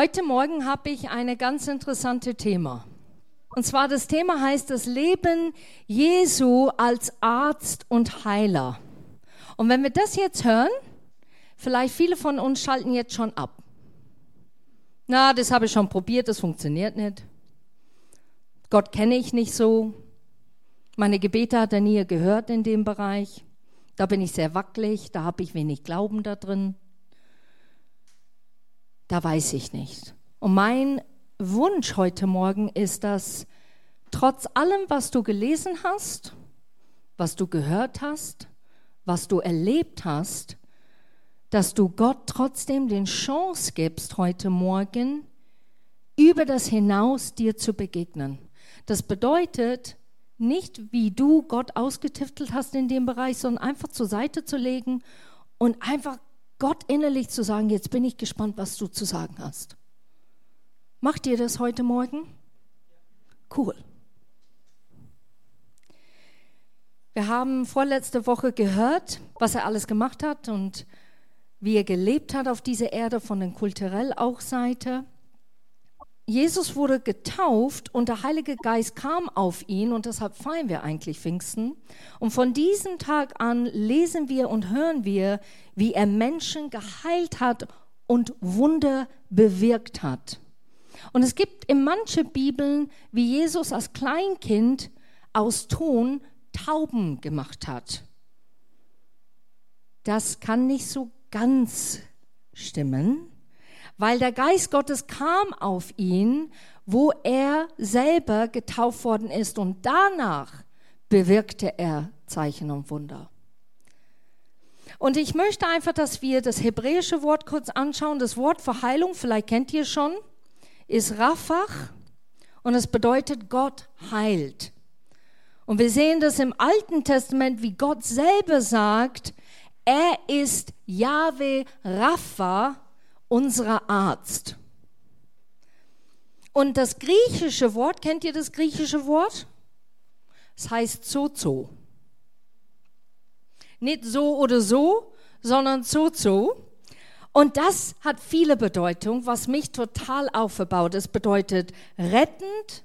Heute Morgen habe ich eine ganz interessante Thema. Und zwar das Thema heißt das Leben Jesu als Arzt und Heiler. Und wenn wir das jetzt hören, vielleicht viele von uns schalten jetzt schon ab. Na, das habe ich schon probiert, das funktioniert nicht. Gott kenne ich nicht so. Meine Gebete hat er nie gehört in dem Bereich. Da bin ich sehr wackelig, da habe ich wenig Glauben da drin. Da weiß ich nicht. Und mein Wunsch heute Morgen ist, dass trotz allem, was du gelesen hast, was du gehört hast, was du erlebt hast, dass du Gott trotzdem den Chance gibst, heute Morgen über das hinaus dir zu begegnen. Das bedeutet nicht, wie du Gott ausgetiftelt hast in dem Bereich, sondern einfach zur Seite zu legen und einfach Gott innerlich zu sagen, jetzt bin ich gespannt, was du zu sagen hast. Macht ihr das heute Morgen? Cool. Wir haben vorletzte Woche gehört, was er alles gemacht hat und wie er gelebt hat auf dieser Erde von der kulturell auch Seite. Jesus wurde getauft und der Heilige Geist kam auf ihn und deshalb feiern wir eigentlich Pfingsten. Und von diesem Tag an lesen wir und hören wir, wie er Menschen geheilt hat und Wunder bewirkt hat. Und es gibt in manchen Bibeln, wie Jesus als Kleinkind aus Ton Tauben gemacht hat. Das kann nicht so ganz stimmen weil der Geist Gottes kam auf ihn, wo er selber getauft worden ist und danach bewirkte er Zeichen und Wunder. Und ich möchte einfach, dass wir das hebräische Wort kurz anschauen. Das Wort Verheilung, vielleicht kennt ihr schon, ist Rafach und es bedeutet Gott heilt. Und wir sehen das im Alten Testament, wie Gott selber sagt, er ist Yahweh Rapha, unser Arzt. Und das griechische Wort, kennt ihr das griechische Wort? Es heißt Zozo. Nicht so oder so, sondern Zozo. Und das hat viele Bedeutungen, was mich total aufgebaut. Es bedeutet rettend,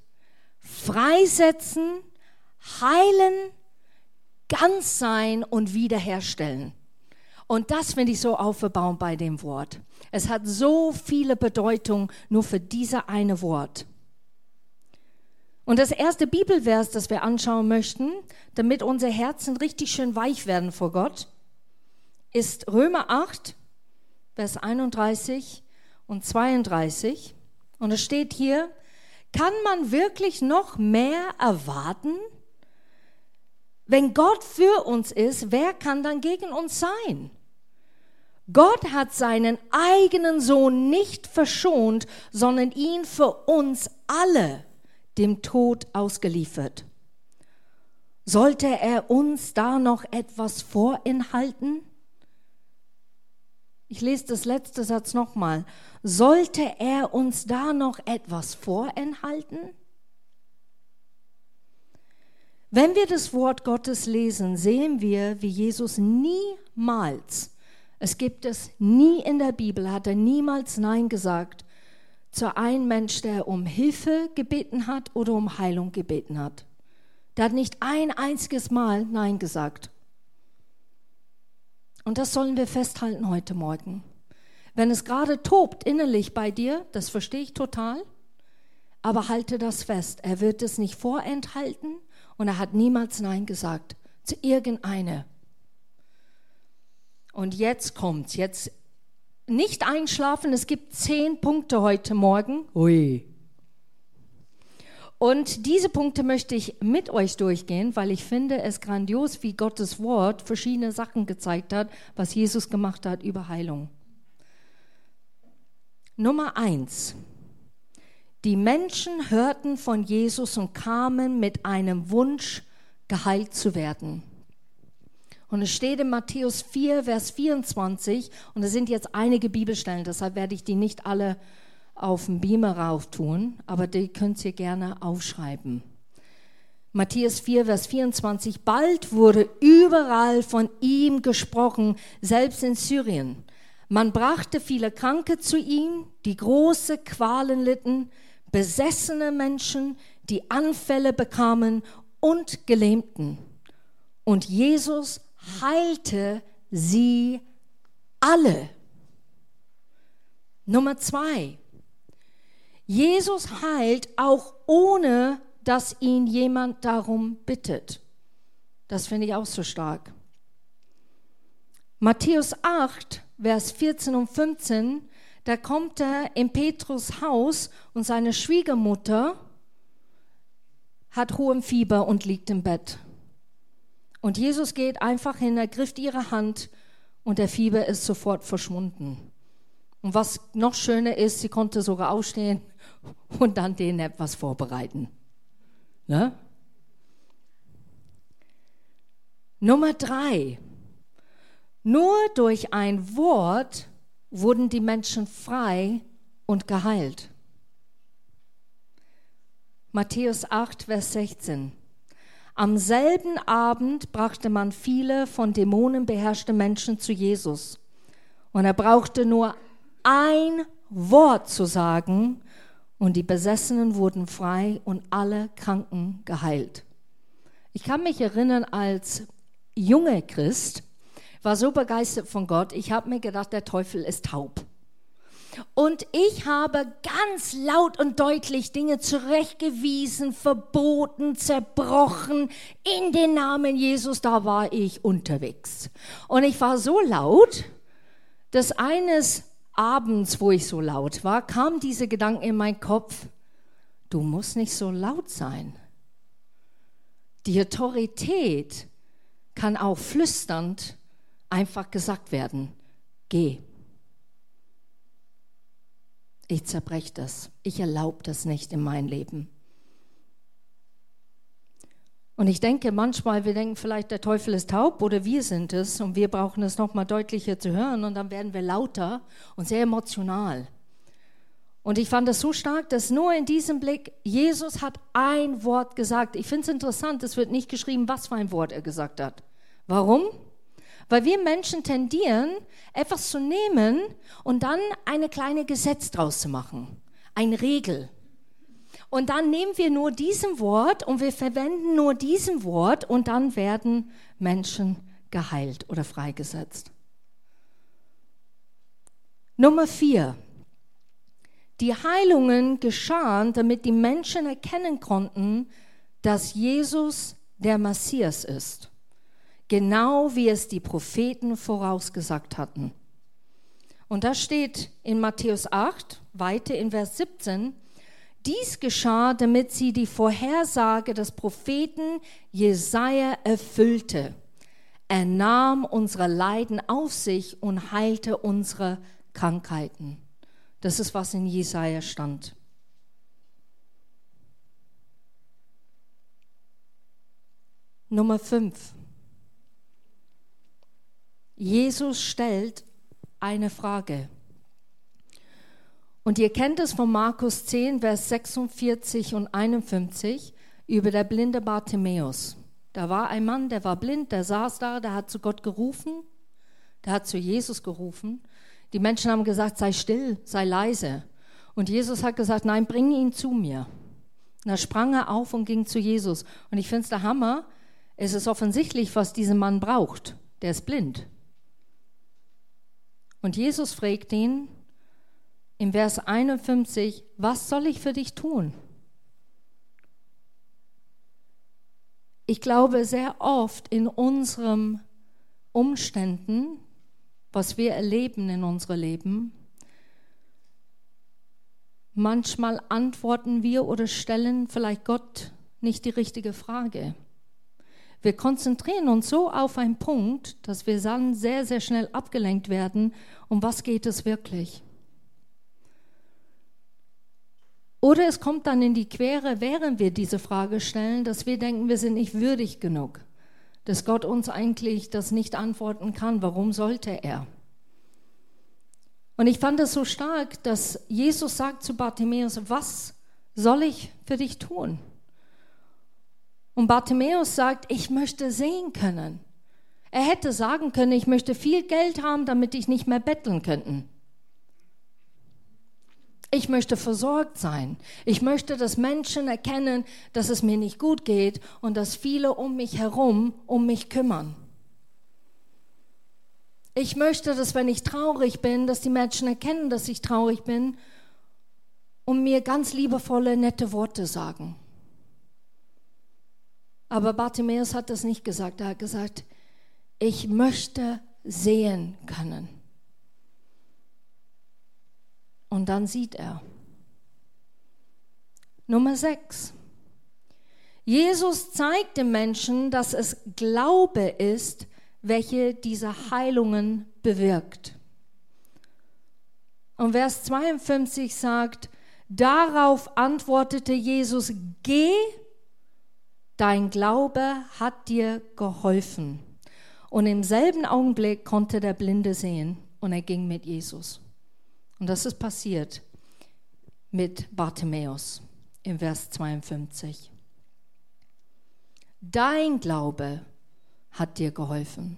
freisetzen, heilen, ganz sein und wiederherstellen. Und das finde ich so aufbauend bei dem Wort. Es hat so viele Bedeutungen nur für diese eine Wort. Und das erste Bibelvers, das wir anschauen möchten, damit unsere Herzen richtig schön weich werden vor Gott, ist Römer 8, Vers 31 und 32. Und es steht hier, kann man wirklich noch mehr erwarten? Wenn Gott für uns ist, wer kann dann gegen uns sein? Gott hat seinen eigenen Sohn nicht verschont, sondern ihn für uns alle dem Tod ausgeliefert. Sollte er uns da noch etwas vorenthalten? Ich lese das letzte Satz nochmal. Sollte er uns da noch etwas vorenthalten? Wenn wir das Wort Gottes lesen, sehen wir, wie Jesus niemals es gibt es nie in der Bibel, hat er niemals Nein gesagt zu einem Mensch, der um Hilfe gebeten hat oder um Heilung gebeten hat. Der hat nicht ein einziges Mal Nein gesagt. Und das sollen wir festhalten heute Morgen. Wenn es gerade tobt innerlich bei dir, das verstehe ich total, aber halte das fest. Er wird es nicht vorenthalten und er hat niemals Nein gesagt zu irgendeiner. Und jetzt kommt's. Jetzt nicht einschlafen. Es gibt zehn Punkte heute Morgen. Ui. Und diese Punkte möchte ich mit euch durchgehen, weil ich finde es grandios, wie Gottes Wort verschiedene Sachen gezeigt hat, was Jesus gemacht hat über Heilung. Nummer eins. Die Menschen hörten von Jesus und kamen mit einem Wunsch, geheilt zu werden. Und es steht in Matthäus 4, Vers 24, und da sind jetzt einige Bibelstellen, deshalb werde ich die nicht alle auf dem Beamer rauf tun, aber die könnt ihr gerne aufschreiben. Matthäus 4, Vers 24, bald wurde überall von ihm gesprochen, selbst in Syrien. Man brachte viele Kranke zu ihm, die große Qualen litten, besessene Menschen, die Anfälle bekamen und Gelähmten. Und Jesus heilte sie alle. Nummer zwei. Jesus heilt auch ohne, dass ihn jemand darum bittet. Das finde ich auch so stark. Matthäus 8, Vers 14 und 15, da kommt er in Petrus Haus und seine Schwiegermutter hat hohem Fieber und liegt im Bett. Und Jesus geht einfach hin, er grifft ihre Hand und der Fieber ist sofort verschwunden. Und was noch schöner ist, sie konnte sogar aufstehen und dann denen etwas vorbereiten. Ne? Nummer drei. Nur durch ein Wort wurden die Menschen frei und geheilt. Matthäus 8, Vers 16. Am selben Abend brachte man viele von Dämonen beherrschte Menschen zu Jesus. Und er brauchte nur ein Wort zu sagen und die Besessenen wurden frei und alle Kranken geheilt. Ich kann mich erinnern, als junger Christ war so begeistert von Gott, ich habe mir gedacht, der Teufel ist taub. Und ich habe ganz laut und deutlich Dinge zurechtgewiesen, verboten, zerbrochen. In den Namen Jesus, da war ich unterwegs. Und ich war so laut, dass eines abends, wo ich so laut war, kam diese Gedanke in meinen Kopf, du musst nicht so laut sein. Die Autorität kann auch flüsternd einfach gesagt werden, geh. Ich zerbreche das. Ich erlaube das nicht in mein Leben. Und ich denke manchmal, wir denken vielleicht, der Teufel ist taub oder wir sind es und wir brauchen es nochmal deutlicher zu hören und dann werden wir lauter und sehr emotional. Und ich fand das so stark, dass nur in diesem Blick, Jesus hat ein Wort gesagt. Ich finde es interessant, es wird nicht geschrieben, was für ein Wort er gesagt hat. Warum? Weil wir Menschen tendieren, etwas zu nehmen und dann eine kleine Gesetz draus zu machen. Eine Regel. Und dann nehmen wir nur diesen Wort und wir verwenden nur diesen Wort und dann werden Menschen geheilt oder freigesetzt. Nummer vier. Die Heilungen geschahen, damit die Menschen erkennen konnten, dass Jesus der Messias ist. Genau wie es die Propheten vorausgesagt hatten. Und das steht in Matthäus 8, weiter in Vers 17. Dies geschah, damit sie die Vorhersage des Propheten Jesaja erfüllte. Er nahm unsere Leiden auf sich und heilte unsere Krankheiten. Das ist, was in Jesaja stand. Nummer 5. Jesus stellt eine Frage. Und ihr kennt es von Markus 10, Vers 46 und 51 über der blinde Bartimäus. Da war ein Mann, der war blind, der saß da, der hat zu Gott gerufen, der hat zu Jesus gerufen. Die Menschen haben gesagt, sei still, sei leise. Und Jesus hat gesagt, nein, bring ihn zu mir. Und da sprang er auf und ging zu Jesus. Und ich finde es der Hammer, es ist offensichtlich, was dieser Mann braucht. Der ist blind. Und Jesus fragt ihn, im Vers 51, was soll ich für dich tun? Ich glaube, sehr oft in unseren Umständen, was wir erleben in unserem Leben, manchmal antworten wir oder stellen vielleicht Gott nicht die richtige Frage. Wir konzentrieren uns so auf einen Punkt, dass wir dann sehr, sehr schnell abgelenkt werden. Um was geht es wirklich? Oder es kommt dann in die Quere, während wir diese Frage stellen, dass wir denken, wir sind nicht würdig genug, dass Gott uns eigentlich das nicht antworten kann. Warum sollte er? Und ich fand es so stark, dass Jesus sagt zu Bartimäus, was soll ich für dich tun? Und Bartimäus sagt, ich möchte sehen können. Er hätte sagen können, ich möchte viel Geld haben, damit ich nicht mehr betteln könnte. Ich möchte versorgt sein. Ich möchte, dass Menschen erkennen, dass es mir nicht gut geht und dass viele um mich herum um mich kümmern. Ich möchte, dass wenn ich traurig bin, dass die Menschen erkennen, dass ich traurig bin und mir ganz liebevolle, nette Worte sagen. Aber Bartimäus hat das nicht gesagt. Er hat gesagt, ich möchte sehen können. Und dann sieht er. Nummer 6. Jesus zeigt dem Menschen, dass es Glaube ist, welche diese Heilungen bewirkt. Und Vers 52 sagt, darauf antwortete Jesus, geh, dein Glaube hat dir geholfen. Und im selben Augenblick konnte der Blinde sehen und er ging mit Jesus. Und das ist passiert mit Bartimäus im Vers 52. Dein Glaube hat dir geholfen.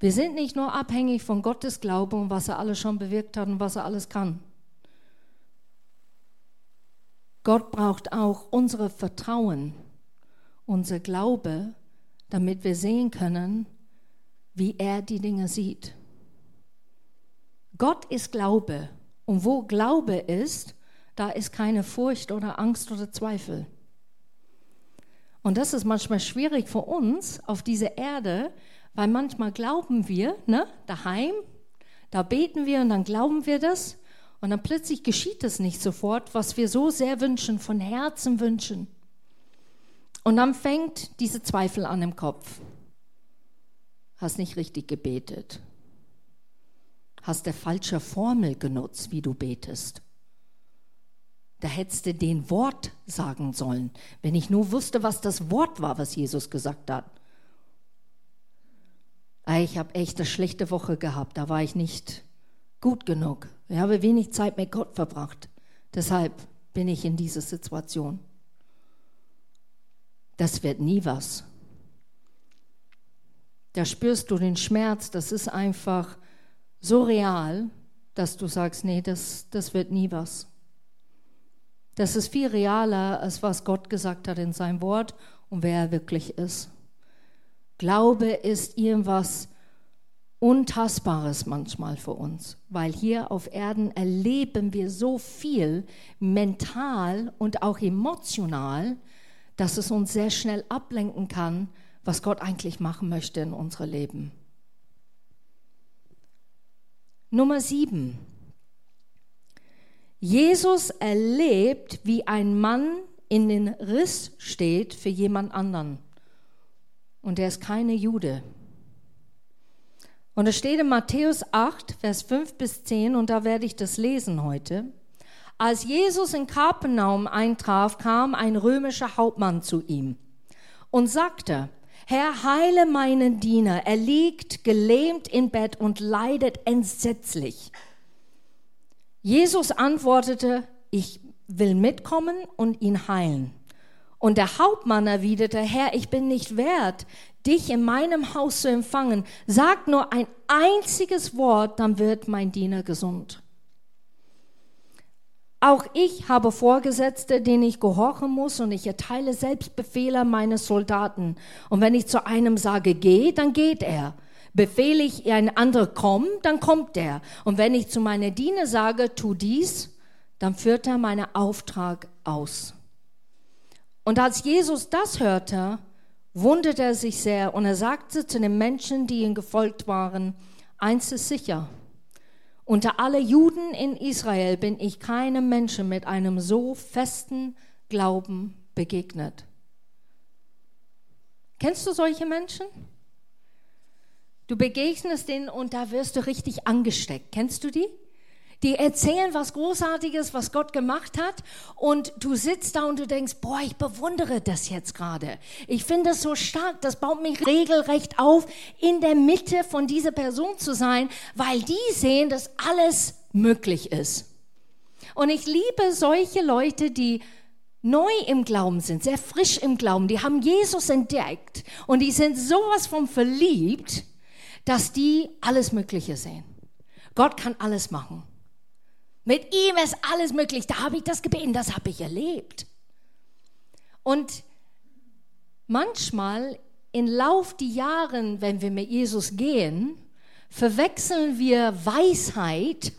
Wir sind nicht nur abhängig von Gottes Glaube und was er alles schon bewirkt hat und was er alles kann. Gott braucht auch unser Vertrauen, unser Glaube, damit wir sehen können, wie er die Dinge sieht. Gott ist Glaube und wo Glaube ist, da ist keine Furcht oder Angst oder Zweifel. Und das ist manchmal schwierig für uns auf dieser Erde, weil manchmal glauben wir, ne, daheim, da beten wir und dann glauben wir das und dann plötzlich geschieht es nicht sofort, was wir so sehr wünschen, von Herzen wünschen. Und dann fängt diese Zweifel an im Kopf. Hast nicht richtig gebetet. Hast der falsche Formel genutzt, wie du betest. Da hättest du den Wort sagen sollen, wenn ich nur wusste, was das Wort war, was Jesus gesagt hat. Ich habe echt eine schlechte Woche gehabt, da war ich nicht gut genug. Ich habe wenig Zeit mit Gott verbracht. Deshalb bin ich in dieser Situation. Das wird nie was. Da spürst du den Schmerz, das ist einfach so real, dass du sagst, nee, das, das wird nie was. Das ist viel realer, als was Gott gesagt hat in seinem Wort und wer er wirklich ist. Glaube ist irgendwas Untastbares manchmal für uns, weil hier auf Erden erleben wir so viel mental und auch emotional, dass es uns sehr schnell ablenken kann, was Gott eigentlich machen möchte in unserem Leben. Nummer sieben. Jesus erlebt, wie ein Mann in den Riss steht für jemand anderen. Und er ist keine Jude. Und es steht in Matthäus 8, Vers 5 bis 10, und da werde ich das lesen heute. Als Jesus in Kapernaum eintraf, kam ein römischer Hauptmann zu ihm und sagte, Herr, heile meinen Diener, er liegt gelähmt im Bett und leidet entsetzlich. Jesus antwortete, ich will mitkommen und ihn heilen. Und der Hauptmann erwiderte, Herr, ich bin nicht wert, dich in meinem Haus zu empfangen. Sag nur ein einziges Wort, dann wird mein Diener gesund. Auch ich habe Vorgesetzte, denen ich gehorchen muss und ich erteile selbst Befehle meines Soldaten. Und wenn ich zu einem sage, geh, dann geht er. Befehle ich ein anderer komm, dann kommt er. Und wenn ich zu meiner Diener sage, tu dies, dann führt er meinen Auftrag aus. Und als Jesus das hörte, wunderte er sich sehr und er sagte zu den Menschen, die ihm gefolgt waren, eins ist sicher, unter alle Juden in Israel bin ich keinem Menschen mit einem so festen Glauben begegnet. Kennst du solche Menschen? Du begegnest denen und da wirst du richtig angesteckt. Kennst du die? Die erzählen was Großartiges, was Gott gemacht hat und du sitzt da und du denkst, boah, ich bewundere das jetzt gerade. Ich finde es so stark, das baut mich regelrecht auf, in der Mitte von dieser Person zu sein, weil die sehen, dass alles möglich ist. Und ich liebe solche Leute, die neu im Glauben sind, sehr frisch im Glauben, die haben Jesus entdeckt und die sind sowas von verliebt, dass die alles Mögliche sehen. Gott kann alles machen. Mit ihm ist alles möglich. Da habe ich das gebeten, das habe ich erlebt. Und manchmal im Lauf der Jahre, wenn wir mit Jesus gehen, verwechseln wir Weisheit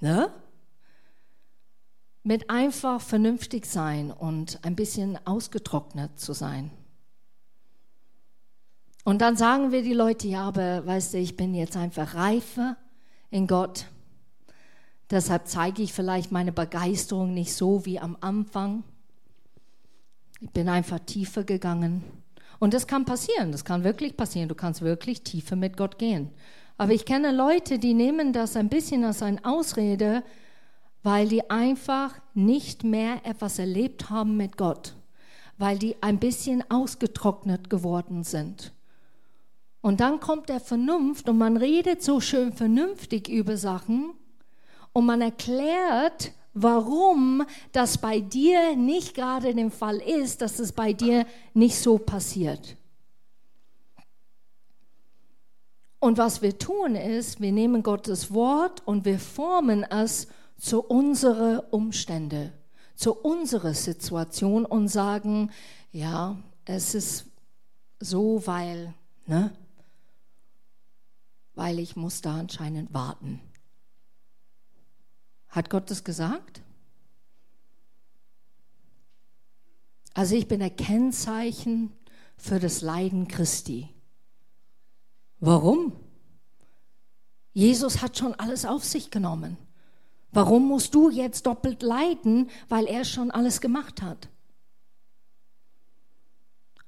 ne, mit einfach vernünftig sein und ein bisschen ausgetrocknet zu sein. Und dann sagen wir die Leute, ja, aber weißt du, ich bin jetzt einfach reifer in Gott. Deshalb zeige ich vielleicht meine Begeisterung nicht so wie am Anfang. Ich bin einfach tiefer gegangen. Und das kann passieren, das kann wirklich passieren. Du kannst wirklich tiefer mit Gott gehen. Aber ich kenne Leute, die nehmen das ein bisschen als eine Ausrede, weil die einfach nicht mehr etwas erlebt haben mit Gott, weil die ein bisschen ausgetrocknet geworden sind. Und dann kommt der Vernunft und man redet so schön vernünftig über Sachen und man erklärt, warum das bei dir nicht gerade der Fall ist, dass es bei dir nicht so passiert. Und was wir tun ist, wir nehmen Gottes Wort und wir formen es zu unseren Umständen, zu unserer Situation und sagen, ja, es ist so, weil, ne? Weil ich muss da anscheinend warten. Hat Gott das gesagt? Also ich bin ein Kennzeichen für das Leiden Christi. Warum? Jesus hat schon alles auf sich genommen. Warum musst du jetzt doppelt leiden, weil er schon alles gemacht hat?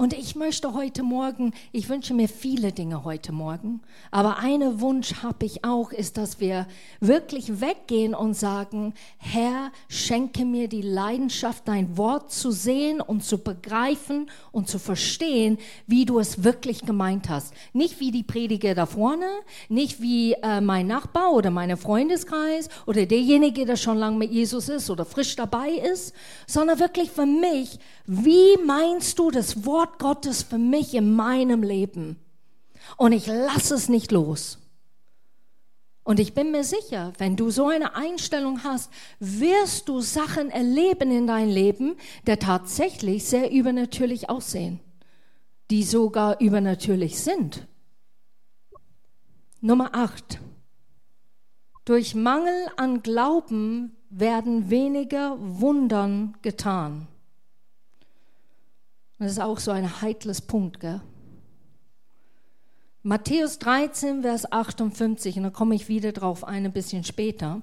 Und ich möchte heute Morgen, ich wünsche mir viele Dinge heute Morgen, aber einen Wunsch habe ich auch, ist, dass wir wirklich weggehen und sagen, Herr, schenke mir die Leidenschaft, dein Wort zu sehen und zu begreifen und zu verstehen, wie du es wirklich gemeint hast. Nicht wie die Prediger da vorne, nicht wie äh, mein Nachbar oder meine Freundeskreis oder derjenige, der schon lange mit Jesus ist oder frisch dabei ist, sondern wirklich für mich, wie meinst du das Wort Gottes für mich in meinem Leben. Und ich lasse es nicht los. Und ich bin mir sicher, wenn du so eine Einstellung hast, wirst du Sachen erleben in dein Leben, die tatsächlich sehr übernatürlich aussehen, die sogar übernatürlich sind. Nummer 8. Durch Mangel an Glauben werden weniger Wundern getan. Das ist auch so ein heikles Punkt, gell? Matthäus 13, Vers 58, und da komme ich wieder drauf ein, ein bisschen später.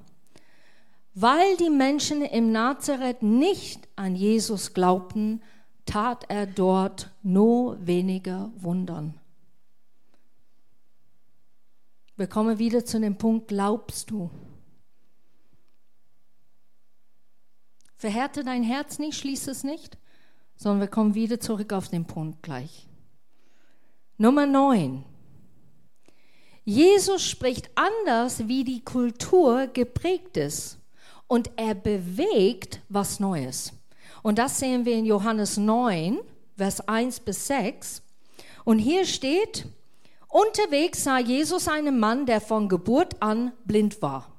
Weil die Menschen im Nazareth nicht an Jesus glaubten, tat er dort nur weniger Wundern. Wir kommen wieder zu dem Punkt, glaubst du? Verhärte dein Herz nicht, schließ es nicht sondern wir kommen wieder zurück auf den Punkt gleich. Nummer 9. Jesus spricht anders, wie die Kultur geprägt ist. Und er bewegt was Neues. Und das sehen wir in Johannes 9, Vers 1 bis 6. Und hier steht, unterwegs sah Jesus einen Mann, der von Geburt an blind war.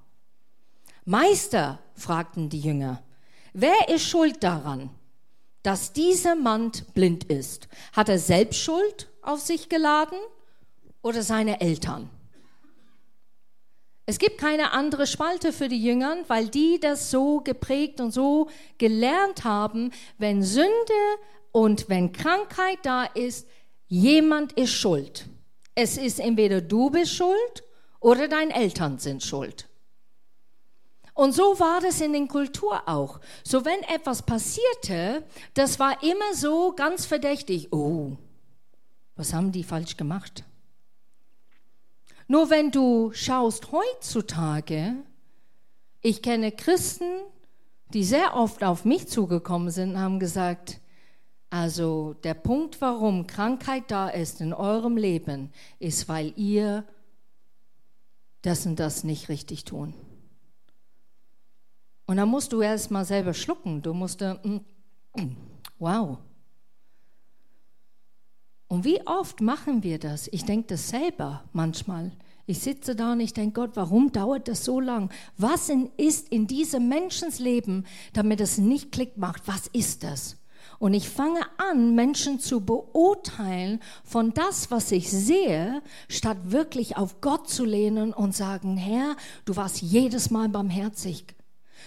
Meister, fragten die Jünger, wer ist schuld daran? Dass dieser Mann blind ist. Hat er selbst Schuld auf sich geladen oder seine Eltern? Es gibt keine andere Spalte für die Jüngern, weil die das so geprägt und so gelernt haben, wenn Sünde und wenn Krankheit da ist, jemand ist schuld. Es ist entweder du bist schuld oder deine Eltern sind schuld. Und so war das in der Kultur auch. So wenn etwas passierte, das war immer so ganz verdächtig. Oh, was haben die falsch gemacht? Nur wenn du schaust heutzutage, ich kenne Christen, die sehr oft auf mich zugekommen sind, haben gesagt, also der Punkt, warum Krankheit da ist in eurem Leben, ist, weil ihr das und das nicht richtig tun. Und dann musst du erst mal selber schlucken. Du musst, mm, Wow. Und wie oft machen wir das? Ich denke das selber manchmal. Ich sitze da und ich denke, Gott, warum dauert das so lang? Was ist in diesem Menschensleben, damit es nicht Klick macht? Was ist das? Und ich fange an, Menschen zu beurteilen von das, was ich sehe, statt wirklich auf Gott zu lehnen und sagen, Herr, du warst jedes Mal barmherzig.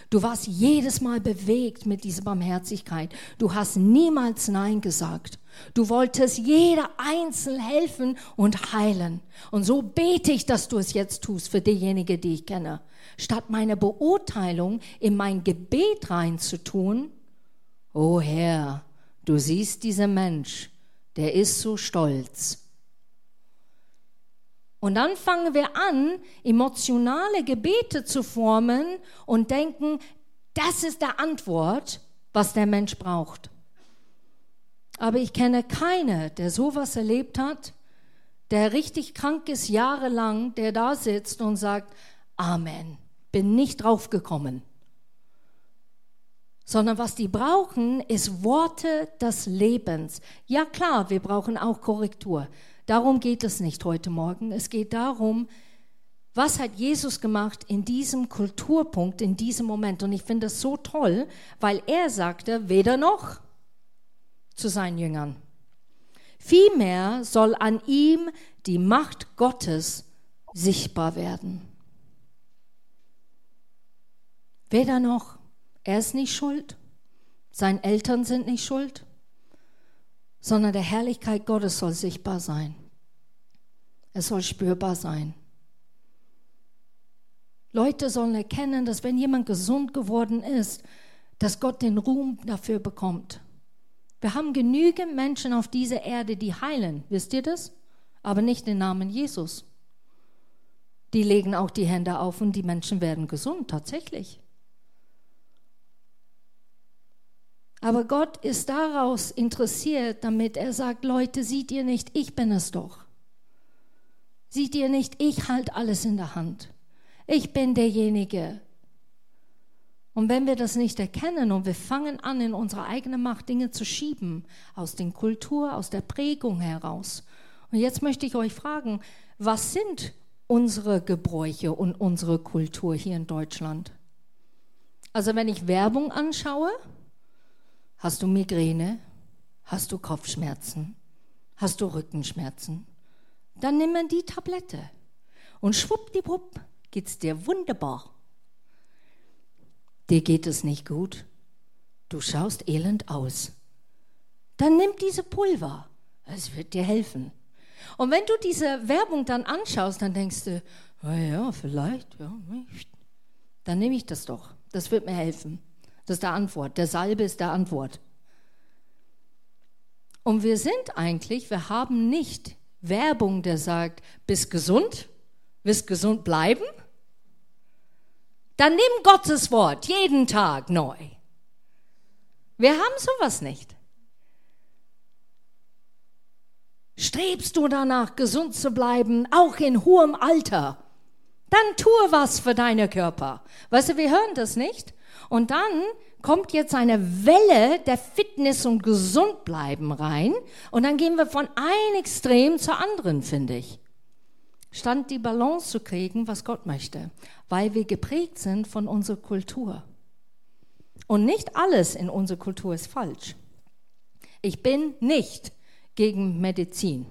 Du warst jedes Mal bewegt mit dieser Barmherzigkeit. Du hast niemals Nein gesagt. Du wolltest jeder einzeln helfen und heilen. Und so bete ich, dass du es jetzt tust für diejenigen, die ich kenne. Statt meine Beurteilung in mein Gebet reinzutun, oh Herr, du siehst diesen Mensch, der ist so stolz. Und dann fangen wir an, emotionale Gebete zu formen und denken, das ist der Antwort, was der Mensch braucht. Aber ich kenne keine, der sowas erlebt hat, der richtig krank ist jahrelang, der da sitzt und sagt, Amen, bin nicht draufgekommen sondern was die brauchen, ist Worte des Lebens. Ja klar, wir brauchen auch Korrektur. Darum geht es nicht heute Morgen. Es geht darum, was hat Jesus gemacht in diesem Kulturpunkt, in diesem Moment. Und ich finde das so toll, weil er sagte, weder noch zu seinen Jüngern. Vielmehr soll an ihm die Macht Gottes sichtbar werden. Weder noch. Er ist nicht schuld, seine Eltern sind nicht schuld, sondern der Herrlichkeit Gottes soll sichtbar sein. Es soll spürbar sein. Leute sollen erkennen, dass wenn jemand gesund geworden ist, dass Gott den Ruhm dafür bekommt. Wir haben genügend Menschen auf dieser Erde, die heilen, wisst ihr das? Aber nicht den Namen Jesus. Die legen auch die Hände auf und die Menschen werden gesund, tatsächlich. Aber Gott ist daraus interessiert, damit er sagt, Leute, seht ihr nicht, ich bin es doch. Seht ihr nicht, ich halte alles in der Hand. Ich bin derjenige. Und wenn wir das nicht erkennen und wir fangen an, in unserer eigenen Macht Dinge zu schieben, aus der Kultur, aus der Prägung heraus. Und jetzt möchte ich euch fragen, was sind unsere Gebräuche und unsere Kultur hier in Deutschland? Also wenn ich Werbung anschaue, Hast du Migräne? Hast du Kopfschmerzen? Hast du Rückenschmerzen? Dann nimm man die Tablette und schwuppdiwupp geht's dir wunderbar. Dir geht es nicht gut. Du schaust elend aus. Dann nimm diese Pulver. Es wird dir helfen. Und wenn du diese Werbung dann anschaust, dann denkst du, ja, vielleicht, ja, dann nehme ich das doch. Das wird mir helfen. Das ist der Antwort. Der Salbe ist der Antwort. Und wir sind eigentlich, wir haben nicht Werbung, der sagt, bist gesund, willst gesund bleiben? Dann nimm Gottes Wort jeden Tag neu. Wir haben sowas nicht. Strebst du danach, gesund zu bleiben, auch in hohem Alter? Dann tue was für deinen Körper. Weißt du, wir hören das nicht. Und dann kommt jetzt eine Welle der Fitness und Gesundbleiben rein. Und dann gehen wir von einem Extrem zur anderen, finde ich. Stand die Balance zu kriegen, was Gott möchte, weil wir geprägt sind von unserer Kultur. Und nicht alles in unserer Kultur ist falsch. Ich bin nicht gegen Medizin.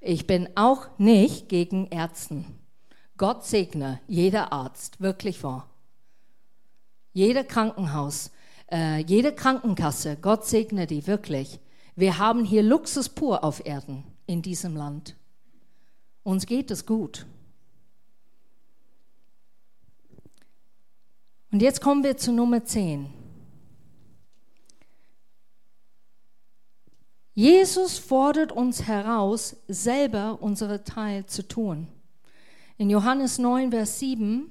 Ich bin auch nicht gegen Ärzten. Gott segne jeder Arzt, wirklich wahr. Jeder Krankenhaus, äh, jede Krankenkasse, Gott segne die wirklich. Wir haben hier Luxus pur auf Erden in diesem Land. Uns geht es gut. Und jetzt kommen wir zu Nummer 10. Jesus fordert uns heraus, selber unsere Teil zu tun. In Johannes 9, Vers 7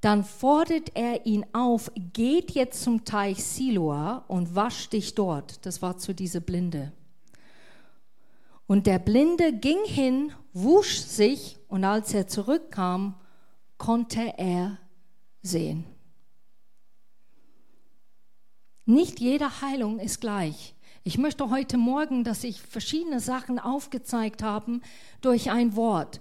dann fordert er ihn auf, geht jetzt zum Teich Siloa und wasch dich dort. Das war zu dieser Blinde. Und der Blinde ging hin, wusch sich und als er zurückkam, konnte er sehen. Nicht jede Heilung ist gleich. Ich möchte heute Morgen, dass ich verschiedene Sachen aufgezeigt habe durch ein Wort.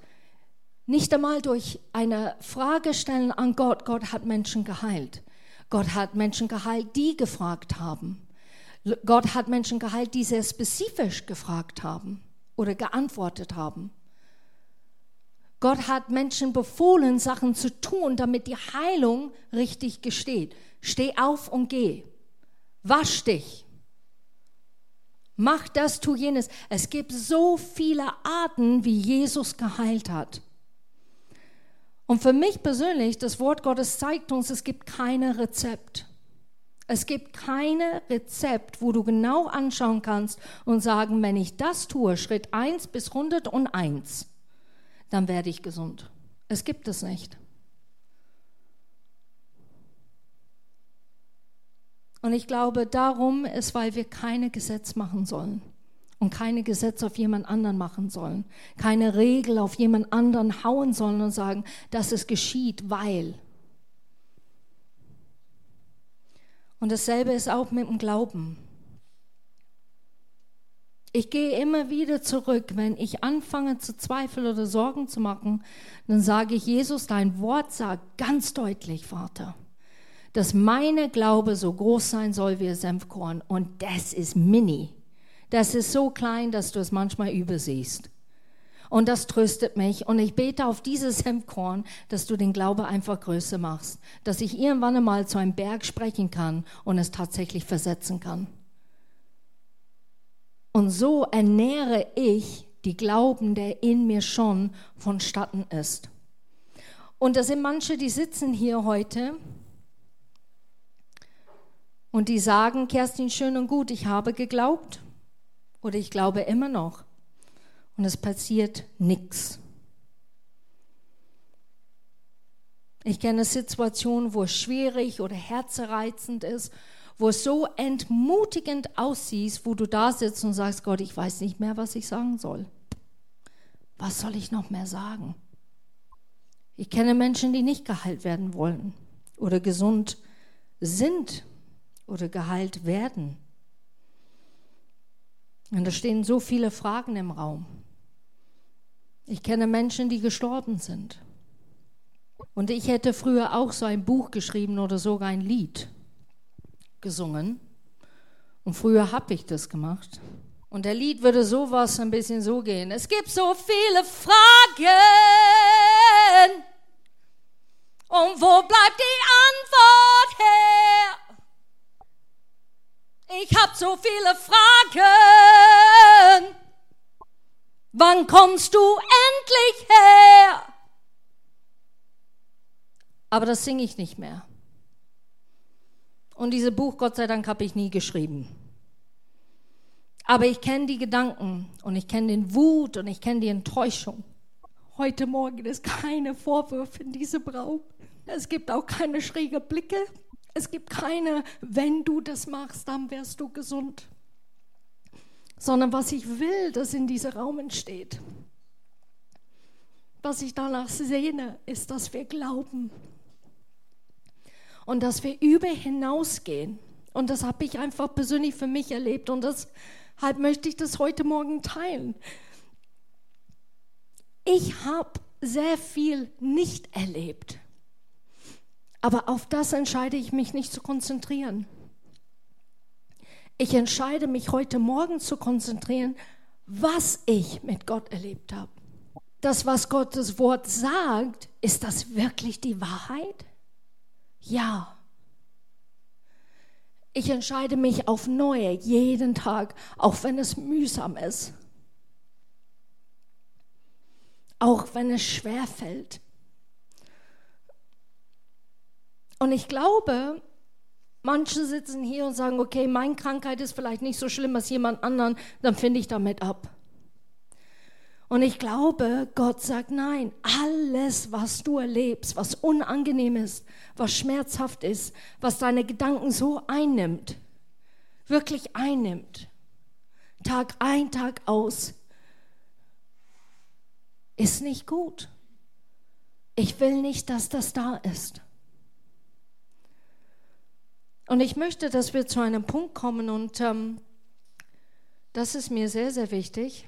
Nicht einmal durch eine Frage stellen an Gott. Gott hat Menschen geheilt. Gott hat Menschen geheilt, die gefragt haben. Gott hat Menschen geheilt, die sehr spezifisch gefragt haben oder geantwortet haben. Gott hat Menschen befohlen, Sachen zu tun, damit die Heilung richtig gesteht. Steh auf und geh. Wasch dich. Mach das, tu jenes. Es gibt so viele Arten, wie Jesus geheilt hat. Und für mich persönlich, das Wort Gottes zeigt uns, es gibt keine Rezept. Es gibt keine Rezept, wo du genau anschauen kannst und sagen, wenn ich das tue, Schritt 1 bis 101, dann werde ich gesund. Es gibt es nicht. Und ich glaube, darum ist, weil wir keine Gesetz machen sollen und keine Gesetze auf jemand anderen machen sollen, keine Regel auf jemand anderen hauen sollen und sagen, dass es geschieht, weil. Und dasselbe ist auch mit dem Glauben. Ich gehe immer wieder zurück, wenn ich anfange zu zweifeln oder Sorgen zu machen, dann sage ich, Jesus, dein Wort sagt ganz deutlich, Vater dass meine Glaube so groß sein soll wie ein Senfkorn. Und das ist mini. Das ist so klein, dass du es manchmal übersiehst. Und das tröstet mich. Und ich bete auf dieses Senfkorn, dass du den Glaube einfach größer machst. Dass ich irgendwann einmal zu einem Berg sprechen kann und es tatsächlich versetzen kann. Und so ernähre ich die Glauben, der in mir schon vonstatten ist. Und da sind manche, die sitzen hier heute und die sagen, Kerstin, schön und gut, ich habe geglaubt oder ich glaube immer noch. Und es passiert nichts. Ich kenne Situationen, wo es schwierig oder herzerreizend ist, wo es so entmutigend aussieht, wo du da sitzt und sagst, Gott, ich weiß nicht mehr, was ich sagen soll. Was soll ich noch mehr sagen? Ich kenne Menschen, die nicht geheilt werden wollen oder gesund sind oder geheilt werden? Und da stehen so viele Fragen im Raum. Ich kenne Menschen, die gestorben sind. Und ich hätte früher auch so ein Buch geschrieben oder sogar ein Lied gesungen. Und früher habe ich das gemacht. Und der Lied würde sowas ein bisschen so gehen. Es gibt so viele Fragen. Und wo bleibt die Antwort her? Ich habe so viele Fragen. Wann kommst du endlich her? Aber das singe ich nicht mehr. Und dieses Buch, Gott sei Dank, habe ich nie geschrieben. Aber ich kenne die Gedanken und ich kenne den Wut und ich kenne die Enttäuschung. Heute Morgen ist keine Vorwürfe in diesem Raum. Es gibt auch keine schräge Blicke. Es gibt keine, wenn du das machst, dann wirst du gesund. Sondern was ich will, dass in diesem Raum entsteht. Was ich danach sehne, ist, dass wir glauben. Und dass wir über hinausgehen. Und das habe ich einfach persönlich für mich erlebt. Und deshalb möchte ich das heute Morgen teilen. Ich habe sehr viel nicht erlebt. Aber auf das entscheide ich mich nicht zu konzentrieren. Ich entscheide mich heute Morgen zu konzentrieren, was ich mit Gott erlebt habe. Das, was Gottes Wort sagt, ist das wirklich die Wahrheit? Ja. Ich entscheide mich auf Neue jeden Tag, auch wenn es mühsam ist. Auch wenn es schwer fällt. Und ich glaube, manche sitzen hier und sagen, okay, meine Krankheit ist vielleicht nicht so schlimm als jemand anderen, dann finde ich damit ab. Und ich glaube, Gott sagt, nein, alles, was du erlebst, was unangenehm ist, was schmerzhaft ist, was deine Gedanken so einnimmt, wirklich einnimmt, Tag ein, Tag aus, ist nicht gut. Ich will nicht, dass das da ist. Und ich möchte, dass wir zu einem Punkt kommen und ähm, das ist mir sehr, sehr wichtig.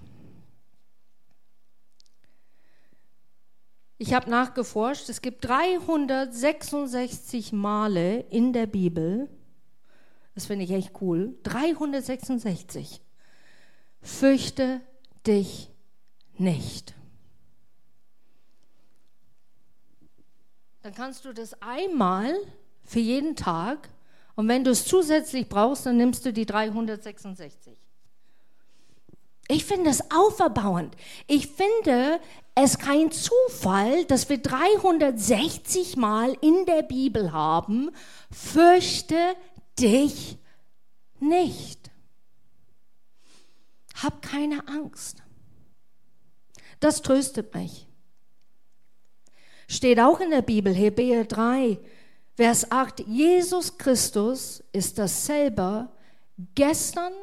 Ich habe nachgeforscht, es gibt 366 Male in der Bibel, das finde ich echt cool, 366. Fürchte dich nicht. Dann kannst du das einmal für jeden Tag und wenn du es zusätzlich brauchst, dann nimmst du die 366. Ich finde es auferbauend. Ich finde es kein Zufall, dass wir 360 Mal in der Bibel haben, fürchte dich nicht. Hab keine Angst. Das tröstet mich. Steht auch in der Bibel, Hebräer 3, Vers 8, Jesus Christus ist dasselbe gestern,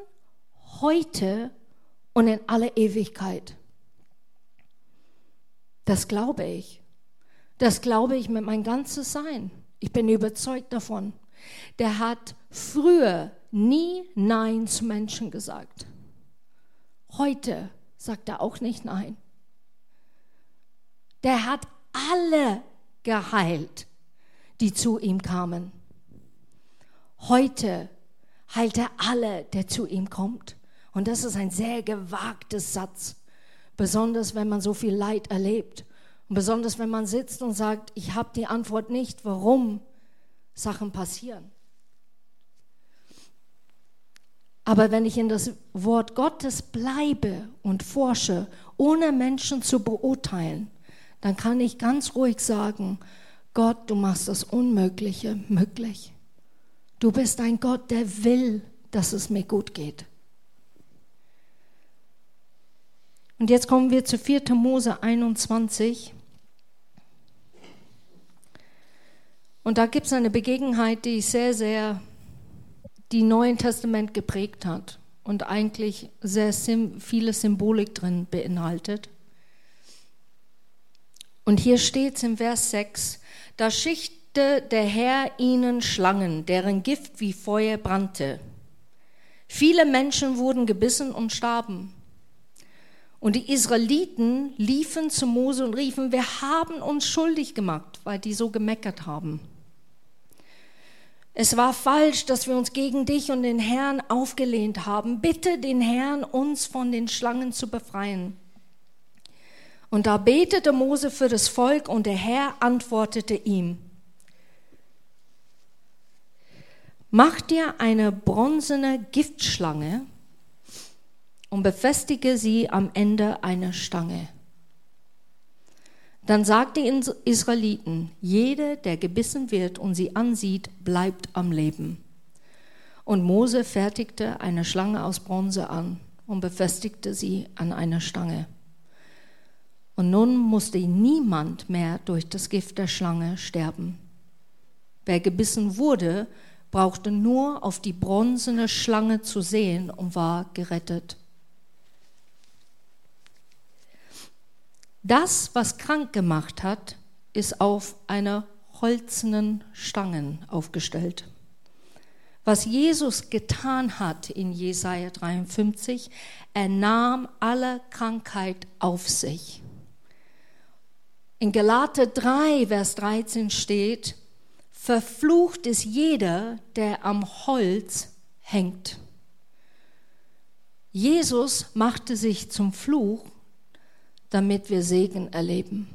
heute und in aller Ewigkeit. Das glaube ich. Das glaube ich mit meinem ganzes Sein. Ich bin überzeugt davon. Der hat früher nie Nein zu Menschen gesagt. Heute sagt er auch nicht Nein. Der hat alle geheilt, die zu ihm kamen. Heute heilt er alle, der zu ihm kommt. Und das ist ein sehr gewagter Satz, besonders wenn man so viel Leid erlebt. Und besonders wenn man sitzt und sagt, ich habe die Antwort nicht, warum Sachen passieren. Aber wenn ich in das Wort Gottes bleibe und forsche, ohne Menschen zu beurteilen, dann kann ich ganz ruhig sagen, Gott, du machst das Unmögliche möglich. Du bist ein Gott, der will, dass es mir gut geht. Und jetzt kommen wir zu 4. Mose 21. Und da gibt es eine Begebenheit, die sehr, sehr die Neuen Testament geprägt hat und eigentlich sehr viele Symbolik drin beinhaltet. Und hier steht es im Vers 6, da schickte der Herr ihnen Schlangen, deren Gift wie Feuer brannte. Viele Menschen wurden gebissen und starben. Und die Israeliten liefen zu Mose und riefen, wir haben uns schuldig gemacht, weil die so gemeckert haben. Es war falsch, dass wir uns gegen dich und den Herrn aufgelehnt haben. Bitte den Herrn, uns von den Schlangen zu befreien. Und da betete Mose für das Volk und der Herr antwortete ihm. Mach dir eine bronzene Giftschlange und befestige sie am Ende einer Stange. Dann sagte die Israeliten, jeder, der gebissen wird und sie ansieht, bleibt am Leben. Und Mose fertigte eine Schlange aus Bronze an und befestigte sie an einer Stange. Und nun musste niemand mehr durch das Gift der Schlange sterben. Wer gebissen wurde, brauchte nur auf die bronzene Schlange zu sehen und war gerettet. Das, was krank gemacht hat, ist auf einer holzenen Stangen aufgestellt. Was Jesus getan hat in Jesaja 53, er nahm alle Krankheit auf sich. In Galater 3, Vers 13 steht, verflucht ist jeder, der am Holz hängt. Jesus machte sich zum Fluch damit wir Segen erleben.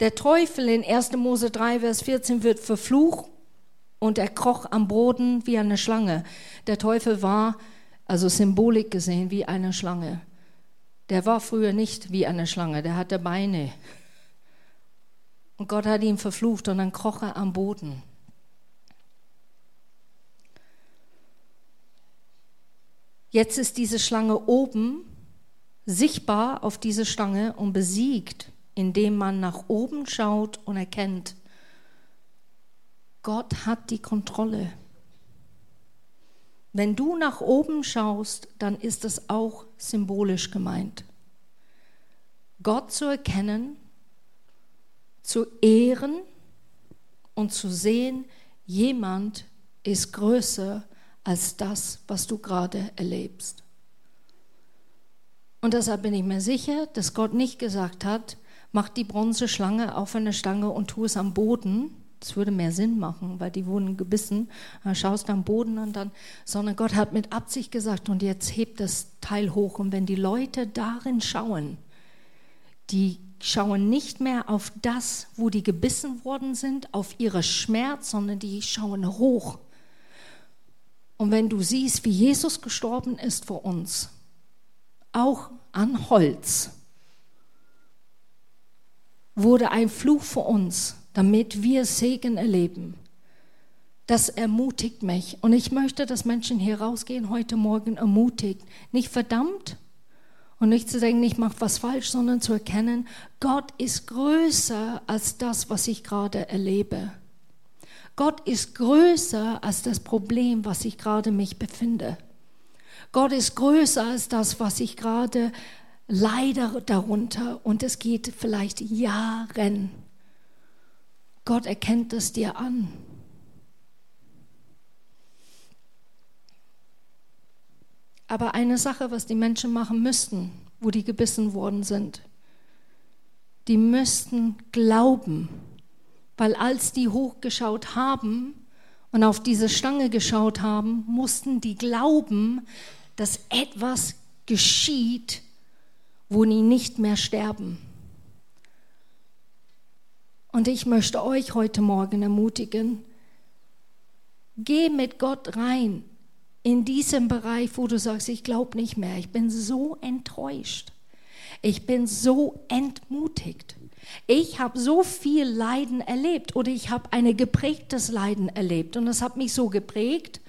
Der Teufel in 1. Mose 3, Vers 14 wird verflucht und er kroch am Boden wie eine Schlange. Der Teufel war, also Symbolik gesehen, wie eine Schlange. Der war früher nicht wie eine Schlange, der hatte Beine. Und Gott hat ihn verflucht und dann kroch er am Boden. Jetzt ist diese Schlange oben, sichtbar auf diese Stange und besiegt, indem man nach oben schaut und erkennt, Gott hat die Kontrolle. Wenn du nach oben schaust, dann ist es auch symbolisch gemeint. Gott zu erkennen, zu ehren und zu sehen, jemand ist größer als das, was du gerade erlebst. Und deshalb bin ich mir sicher, dass Gott nicht gesagt hat, mach die Bronzeschlange auf eine Stange und tu es am Boden. Das würde mehr Sinn machen, weil die wurden gebissen. Dann schaust am Boden und dann, sondern Gott hat mit Absicht gesagt, und jetzt hebt das Teil hoch. Und wenn die Leute darin schauen, die schauen nicht mehr auf das, wo die gebissen worden sind, auf ihre Schmerz, sondern die schauen hoch. Und wenn du siehst, wie Jesus gestorben ist für uns, auch an Holz, wurde ein Fluch für uns, damit wir Segen erleben. Das ermutigt mich. Und ich möchte, dass Menschen hier rausgehen heute Morgen ermutigt, nicht verdammt, und nicht zu denken, ich mache was falsch, sondern zu erkennen, Gott ist größer als das, was ich gerade erlebe. Gott ist größer als das Problem, was ich gerade mich befinde. Gott ist größer als das, was ich gerade leide darunter und es geht vielleicht Jahren. Gott erkennt es dir an. Aber eine Sache, was die Menschen machen müssten, wo die gebissen worden sind, die müssten glauben, weil als die hochgeschaut haben und auf diese Stange geschaut haben, mussten die glauben, dass etwas geschieht, wo die nicht mehr sterben. Und ich möchte euch heute Morgen ermutigen, geh mit Gott rein in diesem Bereich, wo du sagst, ich glaube nicht mehr, ich bin so enttäuscht, ich bin so entmutigt. Ich habe so viel Leiden erlebt oder ich habe ein geprägtes Leiden erlebt und das hat mich so geprägt,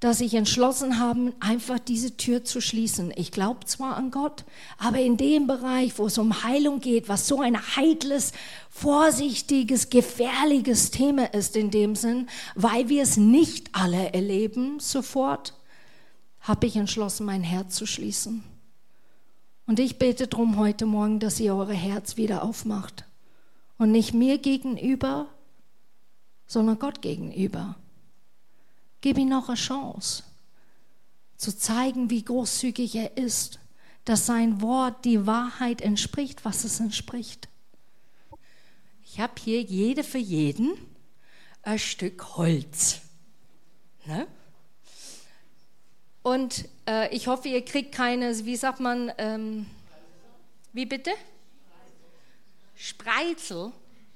dass ich entschlossen habe, einfach diese Tür zu schließen. Ich glaube zwar an Gott, aber in dem Bereich, wo es um Heilung geht, was so ein heikles, vorsichtiges, gefährliches Thema ist in dem Sinn, weil wir es nicht alle erleben sofort, habe ich entschlossen, mein Herz zu schließen. Und ich bete darum heute Morgen, dass ihr eure Herz wieder aufmacht. Und nicht mir gegenüber, sondern Gott gegenüber. Gib ihm noch eine Chance, zu zeigen, wie großzügig er ist, dass sein Wort die Wahrheit entspricht, was es entspricht. Ich habe hier jede für jeden ein Stück Holz. Ne? Und äh, ich hoffe, ihr kriegt keine, wie sagt man, ähm, wie bitte? Spreizel.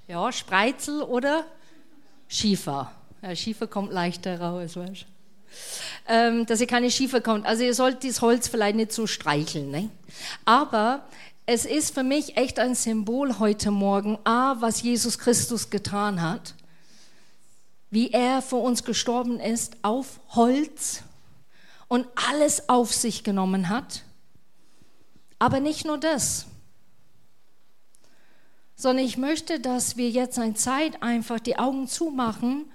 Ja, Spreizel oder Schiefer. Ja, Schiefer kommt leichter raus, weißt du? Ähm, dass ihr keine Schiefer kommt. Also ihr sollt das Holz vielleicht nicht so streicheln. Ne? Aber es ist für mich echt ein Symbol heute Morgen, a, was Jesus Christus getan hat, wie er für uns gestorben ist auf Holz und alles auf sich genommen hat. Aber nicht nur das, sondern ich möchte, dass wir jetzt eine Zeit einfach die Augen zumachen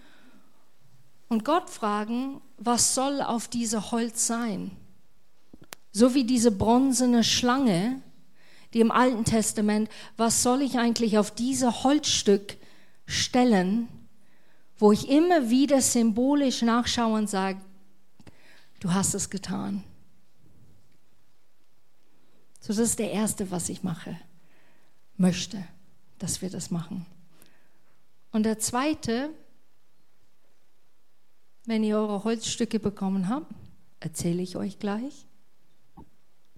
und Gott fragen, was soll auf diese Holz sein? So wie diese bronzene Schlange, die im Alten Testament, was soll ich eigentlich auf diese Holzstück stellen, wo ich immer wieder symbolisch nachschaue und sage, du hast es getan. So, das ist der erste, was ich mache, möchte, dass wir das machen. Und der zweite, wenn ihr eure Holzstücke bekommen habt, erzähle ich euch gleich.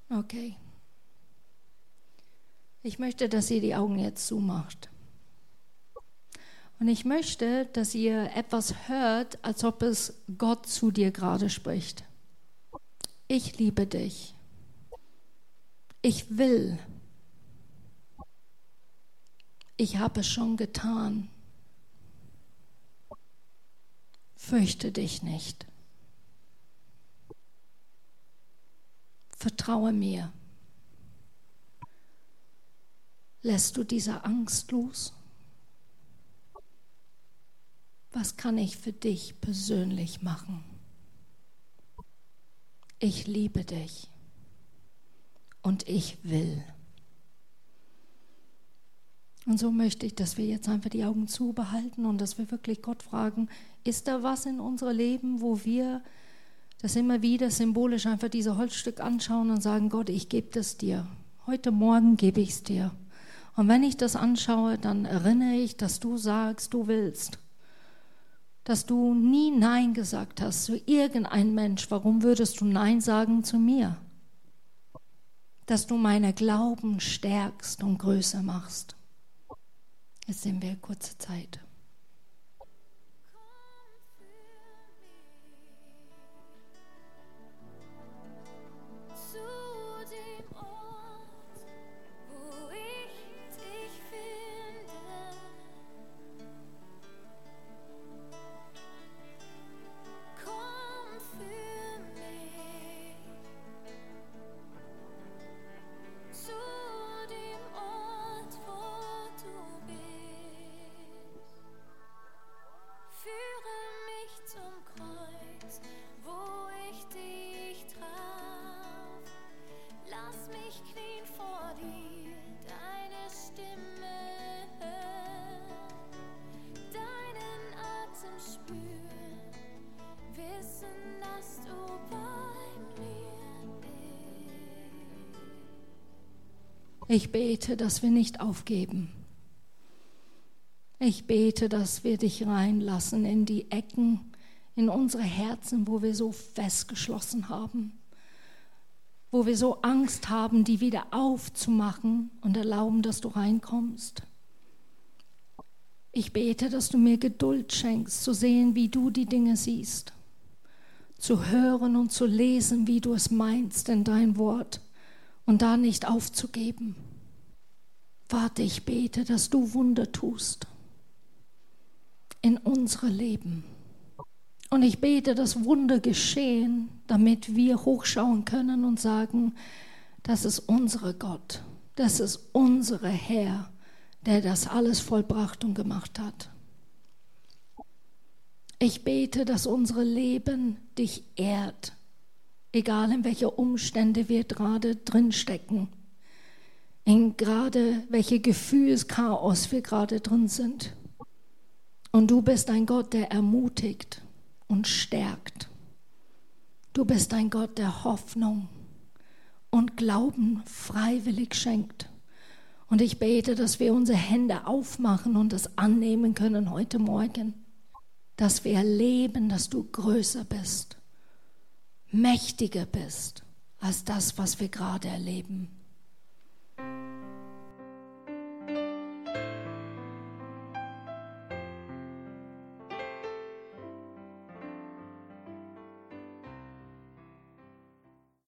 Okay. Ich möchte, dass ihr die Augen jetzt zumacht. Und ich möchte, dass ihr etwas hört, als ob es Gott zu dir gerade spricht. Ich liebe dich. Ich will. Ich habe es schon getan. Fürchte dich nicht. Vertraue mir. Lässt du diese Angst los? Was kann ich für dich persönlich machen? Ich liebe dich und ich will. Und so möchte ich, dass wir jetzt einfach die Augen zubehalten und dass wir wirklich Gott fragen, ist da was in unserem Leben, wo wir das immer wieder symbolisch einfach diese Holzstück anschauen und sagen, Gott, ich gebe das dir. Heute Morgen gebe ich es dir. Und wenn ich das anschaue, dann erinnere ich, dass du sagst, du willst. Dass du nie Nein gesagt hast zu irgendeinem Mensch. Warum würdest du Nein sagen zu mir? Dass du meine Glauben stärkst und größer machst. Jetzt sind wir kurze Zeit. Ich bete, dass wir nicht aufgeben. Ich bete, dass wir dich reinlassen in die Ecken, in unsere Herzen, wo wir so festgeschlossen haben, wo wir so Angst haben, die wieder aufzumachen und erlauben, dass du reinkommst. Ich bete, dass du mir Geduld schenkst, zu sehen, wie du die Dinge siehst, zu hören und zu lesen, wie du es meinst in dein Wort und da nicht aufzugeben. Vater, ich bete, dass du Wunder tust in unsere Leben. Und ich bete, dass Wunder geschehen, damit wir hochschauen können und sagen, das ist unsere Gott, das ist unsere Herr, der das alles vollbracht und gemacht hat. Ich bete, dass unsere Leben dich ehrt egal in welche Umstände wir gerade drin stecken, in gerade welche Gefühlschaos wir gerade drin sind. Und du bist ein Gott, der ermutigt und stärkt. Du bist ein Gott, der Hoffnung und Glauben freiwillig schenkt. Und ich bete, dass wir unsere Hände aufmachen und das annehmen können heute Morgen, dass wir erleben, dass du größer bist mächtiger bist als das, was wir gerade erleben.